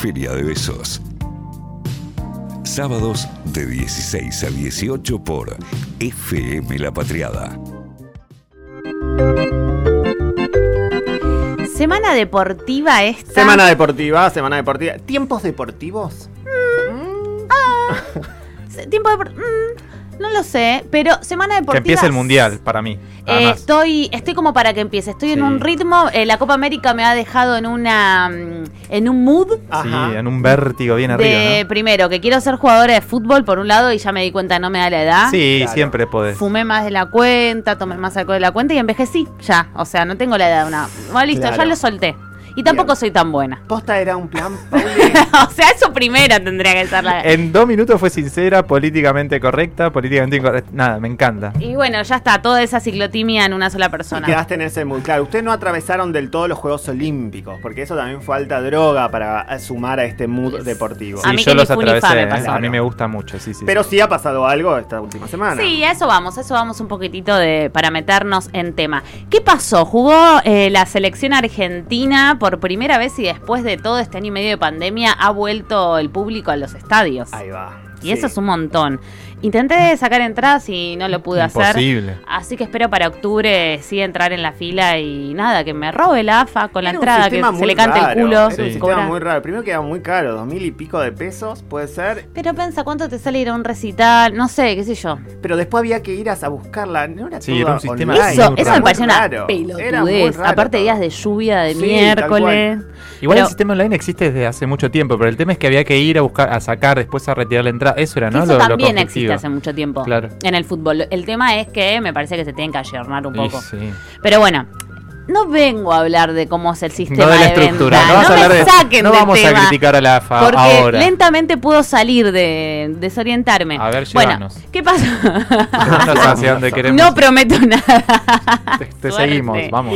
Feria de Besos. Sábados de 16 a 18 por FM La Patriada. Semana deportiva esta. Semana deportiva, semana deportiva. ¿Tiempos deportivos? Tiempo de... mm, no lo sé, pero semana Que deportiva... empiece el mundial para mí. Eh, estoy, estoy como para que empiece. Estoy en un ritmo. eh, la Copa América me ha dejado en una, mm, en un mood Ajá. Sí, en un vértigo bien de arriba. primero que quiero ser jugadora de fútbol por un lado y ya me di cuenta no me da la edad. Sí, Claro. siempre podés. Fumé más de la cuenta, tomé más alcohol de la cuenta y envejecí ya. O sea, no tengo la edad de una. Bueno, listo, Claro. ya lo solté. Y tampoco Bien. soy tan buena. Posta era un plan, o sea, eso primero tendría que ser la. En dos minutos fue sincera, políticamente correcta, políticamente incorrecta. Nada, me encanta. Y bueno, ya está, toda esa ciclotimia en una sola Y persona. quedaste en ese mood. Claro, ustedes no atravesaron del todo los Juegos Olímpicos, porque eso también fue alta droga para sumar a este mood deportivo. A Sí, mí yo que los atravesé. me ¿eh? pasó. A mí me gusta mucho, sí, sí. Pero sí ha pasado algo esta última semana. Sí, a eso vamos, a eso vamos un poquitito de, para meternos en tema. ¿Qué pasó? Jugó eh, la selección argentina por primera vez y después de todo este año y medio de pandemia ha vuelto el público a los estadios. Ahí va. y Sí. eso es un montón. Intenté sacar entradas y no lo pude hacer. Imposible. Así que espero para octubre sí entrar en la fila y nada, que me robe la AFA con la Era entrada, que se le cante raro, el culo. Era un Sí. sistema muy raro. Primero que era muy caro, dos mil y pico de pesos, puede ser. Pero pensa, ¿cuánto te sale ir a un recital? No sé, qué sé yo. Pero después había que ir a, buscarla. No era Sí, todo era un sistema online. Eso, eso me pareció una pelotudez. raro Aparte todo. días de lluvia de Sí, miércoles. Igual Pero- el sistema online existe desde hace mucho tiempo, pero el tema es que había que ir a buscar, a sacar, después a retirar la entrada. Eso era, ¿no? eso Lo- lo también existe hace mucho tiempo Claro. en el fútbol. El tema es que me parece que se tienen que ayornar un poco. sí. Pero bueno, no vengo a hablar de cómo es el sistema No de la de estructura. venta. No, vas a me de- saquen no vamos tema, a criticar a la AFA Porque ahora. lentamente puedo salir de desorientarme. A ver, bueno, llévanos. ¿qué pasó? No prometo nada. Te, seguimos, vamos.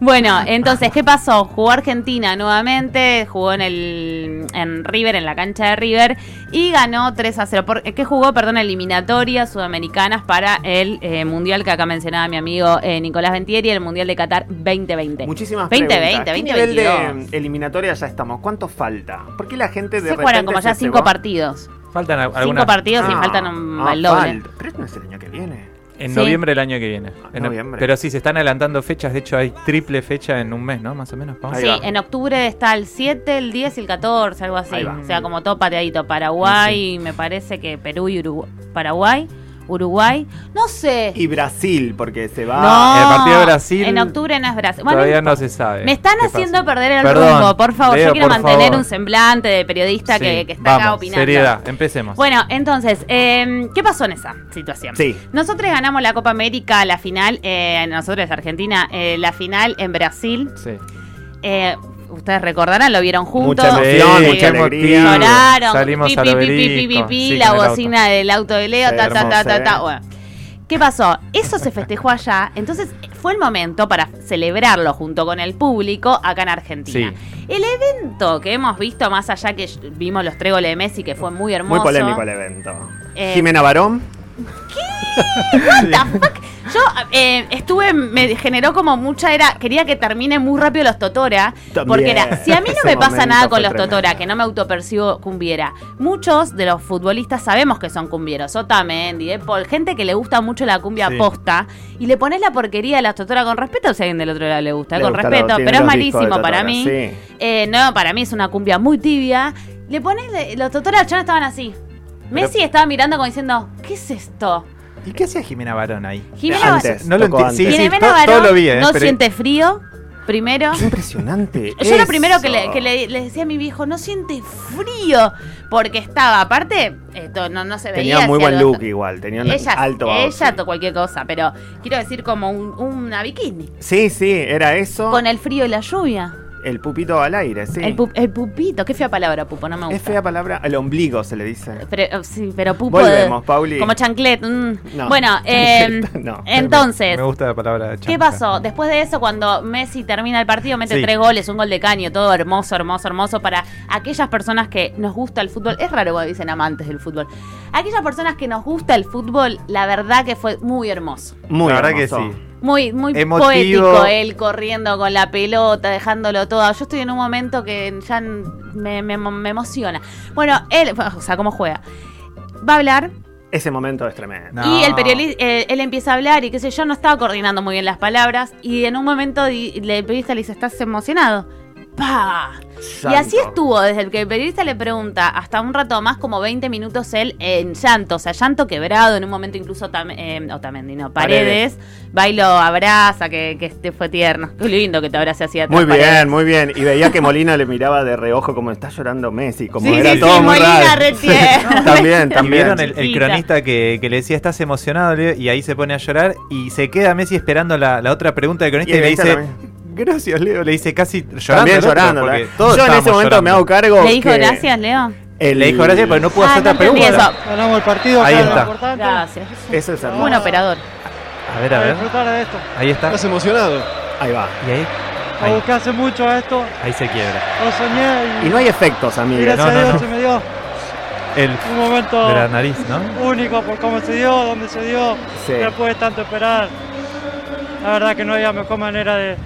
Bueno, entonces, ¿qué pasó? Jugó Argentina nuevamente, jugó en el en River, en la cancha de River, y ganó 3 a 0. Por, ¿Qué jugó? Perdón, eliminatorias sudamericanas para el eh, Mundial que acá mencionaba mi amigo eh, Nicolás Ventieri, el Mundial de Qatar 2020. Muchísimas 2020, preguntas. ¿Qué nivel 2022. de eliminatoria ya estamos? ¿Cuánto falta? ¿Por qué la gente de Se jugaron repente como ya cinco partidos. Faltan Cinco partidos y Ah, faltan un ah, doble. falta. Pero esto no es el año que viene. En Sí. noviembre del año que viene. En- Noviembre. Pero sí, se están adelantando fechas. De hecho, hay triple fecha en un mes, ¿no? Más o menos. Ahí Sí, en octubre está el 7, el 10 y el 14, algo así. O sea, como todo pateadito. Paraguay, me parece que Perú y Uruguay. Paraguay, Uruguay. No sé. Y Brasil, porque se va. No, El partido de Brasil En octubre no es Brasil. Bueno, Todavía no se sabe. Me están haciendo pasa. perder el Perdón, rumbo, por favor. Leo, Yo quiero mantener favor. un semblante de periodista que, Sí, que está acá opinando. Seriedad, empecemos. Bueno, entonces, eh, ¿qué pasó en esa situación? Sí. Nosotros ganamos la Copa América, la final, eh, nosotros Argentina, eh, la final en Brasil. Sí. Eh, ustedes recordarán, lo vieron juntos. Mucha emoción, Sí, mucha qué alegría. Lloraron, Salimos pi, al pi, pi, obelisco. pi, pi, pi, Sí, la bocina del auto de Leo, ta, ta, ta, ta, ta. eh. Bueno. ¿Qué pasó? Eso se festejó allá, entonces fue el momento para celebrarlo junto con el público acá en Argentina. El evento que hemos visto, más allá que vimos los tres goles de Messi, que fue muy hermoso. Muy polémico el evento. Eh, Jimena Barón. What the fuck? Yo eh, estuve, me generó como mucha, era, quería que termine muy rápido los Totora, También, porque era, si a mí no ese me pasa nada con los tremendo. Totora, que no me autopercibo cumbiera, muchos de los futbolistas sabemos que son cumbieros, Otamendi, De Paul, gente que le gusta mucho la cumbia Sí. posta, y le pones la porquería de las Totora con respeto, si a alguien del otro lado le gusta, Le con gusta respeto, lo- pero es malísimo para mí. sí. Eh, no, para mí es una cumbia muy tibia. Le pones, los Totora los chanos estaban así. Messi estaba mirando como diciendo, ¿qué es esto? ¿Y qué hacía Jimena Barón ahí? Jimena Antes, No lo sí, antes. sí, Jimena to- todo Barón lo vi, eh, no pero- siente frío, primero. Qué impresionante. Yo lo primero que, eso. le, que le- le decía a mi viejo, no siente frío, porque estaba, aparte, esto no, no se veía. Tenía muy buen look igual. Tenía un Ella, alto ella to- cualquier cosa, pero quiero decir como un- una bikini, Sí, sí, era eso. con el frío y la lluvia. El pupito al aire, sí. El, pu- el pupito, qué fea palabra, pupo, no me gusta. es fea palabra. El ombligo se le dice. Pero, eh, sí, pero pupo Volvemos, Pauli. como chanclet. mm. No, bueno, eh, chancleta, no. entonces, Me gusta la palabra ¿Qué chanca. pasó? Después de eso, cuando Messi termina el partido, mete Sí. tres goles, un gol de caño, todo hermoso, hermoso, hermoso para aquellas personas que nos gusta el fútbol. Es raro cuando dicen amantes del fútbol. Aquellas personas que nos gusta el fútbol, la verdad que fue muy hermoso. Muy La verdad hermoso. que sí. Muy, muy Emotivo. poético él corriendo con la pelota, dejándolo todo. Yo estoy en un momento que ya me, me- me emociona. Bueno, él, o sea, cómo juega. Va a hablar Ese momento es tremendo. No. y el periodista, él empieza a hablar y qué sé yo, no estaba coordinando muy bien las palabras y en un momento el periodista le dice, ¿estás emocionado? ¡Pah! Y así estuvo, desde el que el periodista le pregunta hasta un rato más, como 20 minutos él en llanto, o sea, llanto quebrado, en un momento incluso, Tam- eh, o Tamendi, no, Paredes, va y lo abraza, que, que este fue tierno. Qué lindo que te abrace así atrás. Muy bien, Paredes. muy bien. Y veía que Molina le miraba de reojo como está llorando Messi, como Sí, era sí, todo sí, muy Molina raro. también, Y también. vieron el, cronista que, que le decía, estás emocionado, y ahí se pone a llorar y se queda Messi esperando la, la otra pregunta del cronista Y y, le dice, también. Gracias Leo, le dice casi llorando. También llorando. todos Yo en ese momento me hago cargo. Le dijo que gracias, Leo. el- Le dijo gracias porque no pudo Ah, hacer no otra pregunta. eso. Ganamos el partido, Ahí lo está. Gracias. Eso es hermoso. Buen operador. A ver, a ver. disfrutar de esto. Ahí está. ¿Estás emocionado? Ahí va. Y ahí, ahí, busqué hace mucho esto, ahí se quiebra. lo soñé y, Y no hay efectos, y amigos. gracias No, a Dios no. se me dio El un momento de la nariz, ¿no? único por cómo se dio, dónde se dio, Sí. después de tanto esperar. La verdad que no había mejor manera de,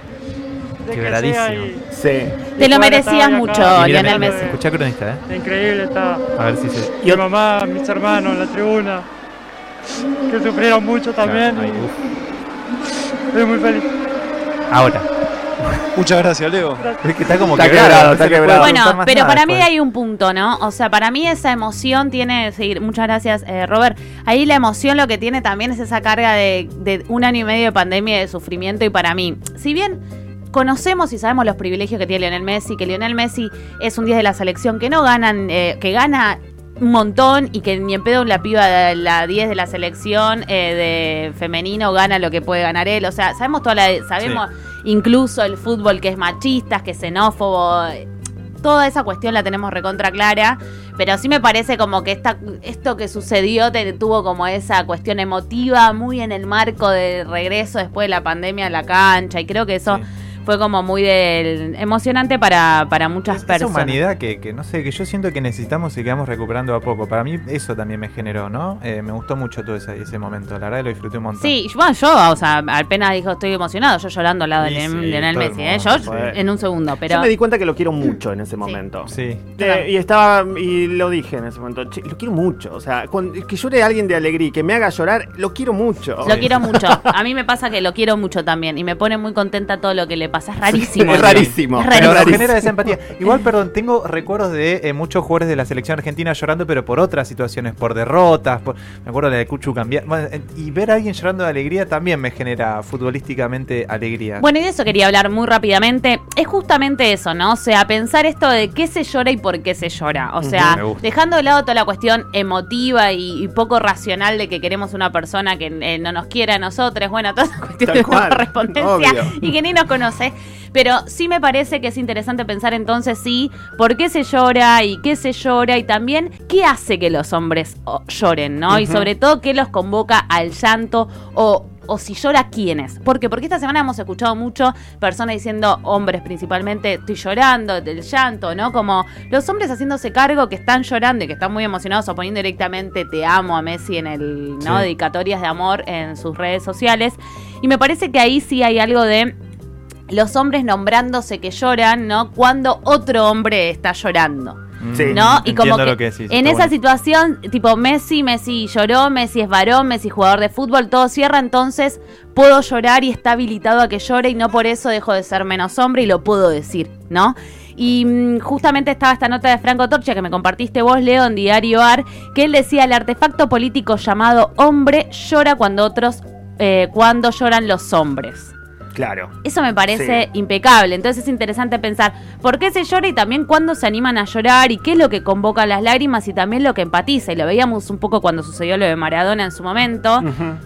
de que sea Quebradísimo. y, Sí. Te lo merecías mucho, acá. Y mira, Lionel me- Messi. Escuchá cronista, ¿eh? Increíble está A ver si se... mi mamá, mis hermanos en la tribuna, que sufrieron mucho también. Uf. Estoy muy feliz. Ahora. Muchas gracias, Leo. Es que está como Está quebrado, no está se le puede quebrado. preguntar Bueno, más pero nada para mí después. hay un punto, ¿no? O sea, para mí esa emoción tiene, sí, muchas gracias, eh, Robert. Ahí la emoción lo que tiene también es esa carga de, de un año y medio de pandemia y de sufrimiento. Y para mí, si bien conocemos y sabemos los privilegios que tiene Lionel Messi, que Lionel Messi es un 10 de la selección que no ganan, eh, que gana un montón y que ni en pedo la piba de la 10 de la selección eh, de femenino gana lo que puede ganar él. O sea, sabemos toda la, sabemos incluso el fútbol que es machista, que es xenófobo, toda esa cuestión la tenemos recontra clara, pero sí me parece como que esta, esto que sucedió te, tuvo como esa cuestión emotiva muy en el marco del regreso después de la pandemia a la cancha y creo que eso Sí. Fue como muy del- emocionante para, para muchas Es- Esa personas. humanidad que, que no sé, que yo siento que necesitamos y que vamos recuperando a poco. Para mí eso también me generó, ¿no? Eh, me gustó mucho todo ese, ese momento. La verdad lo disfruté un montón. Sí, bueno, yo, o sea, apenas dijo estoy emocionado, yo llorando al lado de Sí, Lionel sí, Messi, ¿eh? yo sí. en un segundo, pero... Yo me di cuenta que lo quiero mucho en ese momento. Sí. Eh, y estaba, y lo dije en ese momento, "Che, lo quiero mucho. O sea, cuando- que llore alguien de alegría y que me haga llorar, lo quiero mucho. Lo quiero mucho. A mí me pasa que lo quiero mucho también y me pone muy contenta todo lo que le pasa. Es rarísimo. Es rarísimo. Es Pero rarísimo. nos genera esa empatía. Igual, perdón, tengo recuerdos de eh, muchos jugadores de la selección argentina llorando, pero por otras situaciones, por derrotas. Por, me acuerdo de la de Cuchu cambiar. bueno, y ver a alguien llorando de alegría también me genera futbolísticamente alegría. Bueno, y de eso quería hablar muy rápidamente. Es justamente eso, ¿no? O sea, pensar esto de qué se llora y por qué se llora. O sea, dejando de lado toda la cuestión emotiva y, y poco racional de que queremos una persona que eh, no nos quiera a nosotros. Bueno, toda esa cuestión de correspondencia obvio. y que ni nos Pero sí me parece que es interesante pensar entonces, sí, por qué se llora y qué se llora y también qué hace que los hombres lloren, ¿no? Y sobre todo qué los convoca al llanto o o si llora quiénes. ¿Por qué? Porque esta semana hemos escuchado mucho personas diciendo, hombres principalmente, estoy llorando del llanto, ¿no? Como los hombres haciéndose cargo que están llorando y que están muy emocionados o poniendo directamente te amo a Messi en el, ¿no? Sí. Dedicatorias de amor en sus redes sociales. Y me parece que ahí sí hay algo de los hombres nombrándose que lloran, ¿no? Cuando otro hombre está llorando. Sí. ¿no? Y como que que decís, en esa bueno. situación, tipo Messi, Messi lloró, Messi es varón, Messi jugador de fútbol, todo cierra, entonces puedo llorar y está habilitado a que llore y no por eso dejo de ser menos hombre y lo puedo decir, ¿no? Y mm, justamente estaba esta nota de Franco Torcha que me compartiste vos, Leo, en Diario AR, que él decía, el artefacto político llamado hombre llora cuando otros, eh, cuando lloran los hombres. Claro. Eso me parece Sí. impecable. Entonces es interesante pensar por qué se llora y también cuándo se animan a llorar y qué es lo que convoca las lágrimas y también lo que empatiza. Y lo veíamos un poco cuando sucedió lo de Maradona en su momento,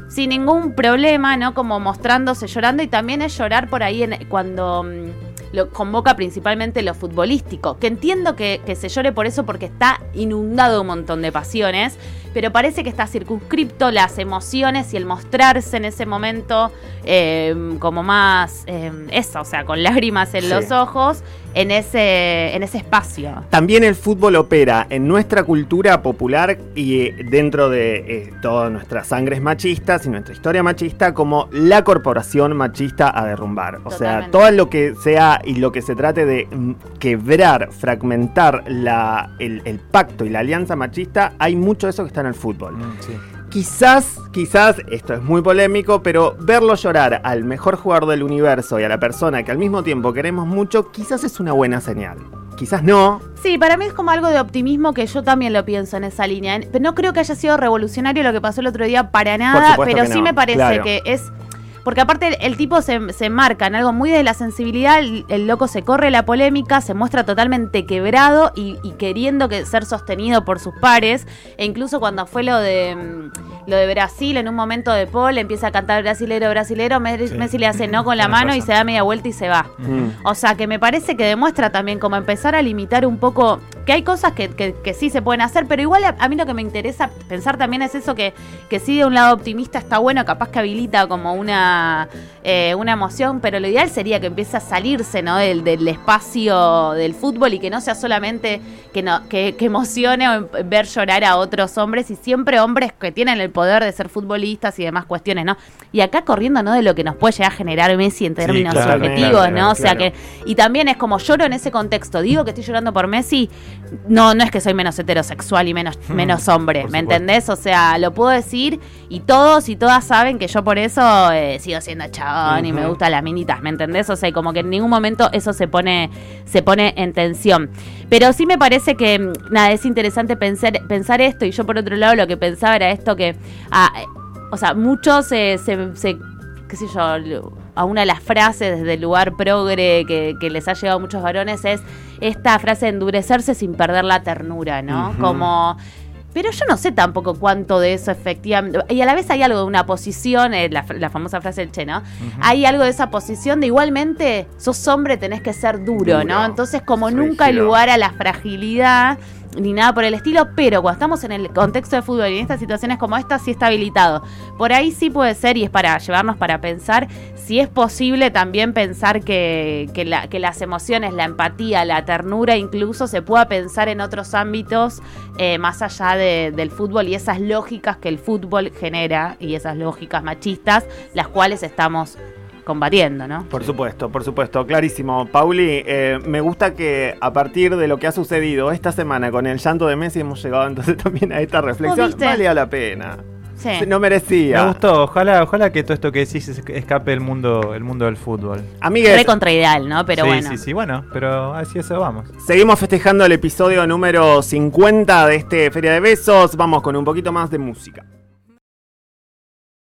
sin ningún problema, ¿no? Como mostrándose llorando y también es llorar por ahí en- cuando... mm, lo convoca principalmente lo futbolístico, que entiendo que, que se llore por eso porque está inundado un montón de pasiones, pero parece que está circunscripto las emociones y el mostrarse en ese momento eh, como más eh, eso, o sea, con lágrimas en Sí. los ojos, en ese, en ese espacio. También el fútbol opera en nuestra cultura popular y eh, dentro de eh, toda nuestra sangre es machistas y nuestra historia machista como la corporación machista a derrumbar. O sea, todo lo que sea y lo que se trate de mm, quebrar, fragmentar la, el, el pacto y la alianza machista, hay mucho de eso que está en el fútbol. Mm, sí. Quizás, quizás, esto es muy polémico, pero verlo llorar al mejor jugador del universo y a la persona que al mismo tiempo queremos mucho, quizás es una buena señal. Quizás no, Sí, para mí es como algo de optimismo que yo también lo pienso en esa línea. No creo que haya sido revolucionario lo que pasó el otro día para nada, pero sí no, me parece claro. que es... Porque aparte el tipo se, se marca en algo muy de la sensibilidad, el, el loco se corre la polémica, se muestra totalmente quebrado y, y queriendo que, ser sostenido por sus pares. E incluso cuando fue lo de mm, lo de Brasil, en un momento de Paul, empieza a cantar brasilero, brasilero, Messi, Sí. Messi le hace no con la mano y se da media vuelta y se va. Mm. O sea, que me parece que demuestra también como empezar a limitar un poco, que hay cosas que, que- que sí se pueden hacer, pero igual a, a mí lo que me interesa pensar también es eso que, que sí de un lado optimista está bueno, capaz que habilita como una, eh, una emoción, pero lo ideal sería que empiece a salirse ¿no? del, del espacio del fútbol y que no sea solamente que, no, que, que emocione o em- ver llorar a otros hombres y siempre hombres que tienen el poder de ser futbolistas y demás cuestiones, ¿no? Y acá corriendo, ¿no? De lo que nos puede llegar a generar Messi en términos claro, objetivos, claro, ¿no? O sea que y también es como lloro en ese contexto. Digo que estoy llorando por Messi. No, no es que soy menos heterosexual y menos, menos hombre, ¿me entendés? O sea, lo puedo decir y todos y todas saben que yo por eso eh, sigo siendo chabón y me gustan las minitas, ¿me entendés? O sea, y como que en ningún momento eso se pone, se pone en tensión. Pero sí me parece que, mm, nada, es interesante pensar, pensar esto y yo por otro lado lo que pensaba era esto que, ah, eh, o sea, muchos eh, se, se qué sé yo, a una de las frases desde el lugar progre que, que les ha llegado a muchos varones es esta frase de endurecerse sin perder la ternura, ¿no? Como... Pero yo no sé tampoco cuánto de eso efectivamente... Y a la vez hay algo de una posición, eh, la, la famosa frase del Che, ¿no? Hay algo de esa posición de igualmente sos hombre, tenés que ser duro, Duro. ¿no? Entonces como nunca hay lugar a la fragilidad ni nada por el estilo, pero cuando estamos en el contexto de fútbol y en estas situaciones como esta, sí está habilitado. Por ahí sí puede ser, y es para llevarnos para pensar, si es posible también pensar que, que, la- que las emociones, la empatía, la ternura incluso se pueda pensar en otros ámbitos eh, más allá de- del fútbol y esas lógicas que el fútbol genera y esas lógicas machistas, las cuales estamos combatiendo, ¿no? Por supuesto, por supuesto, clarísimo. Pauli, eh, me gusta que a partir de lo que ha sucedido esta semana con el llanto de Messi hemos llegado entonces también a esta reflexión. viste? Valía la pena. Sí. No merecía. Me gustó, ojalá, ojalá que todo esto que decís es- escape el mundo, el mundo del fútbol. Amigues, Re contraideal, ¿no? Pero sí, bueno. sí, sí, bueno, pero así eso vamos. seguimos festejando el episodio número 50 de este Feria de Besos. Vamos con un poquito más de música.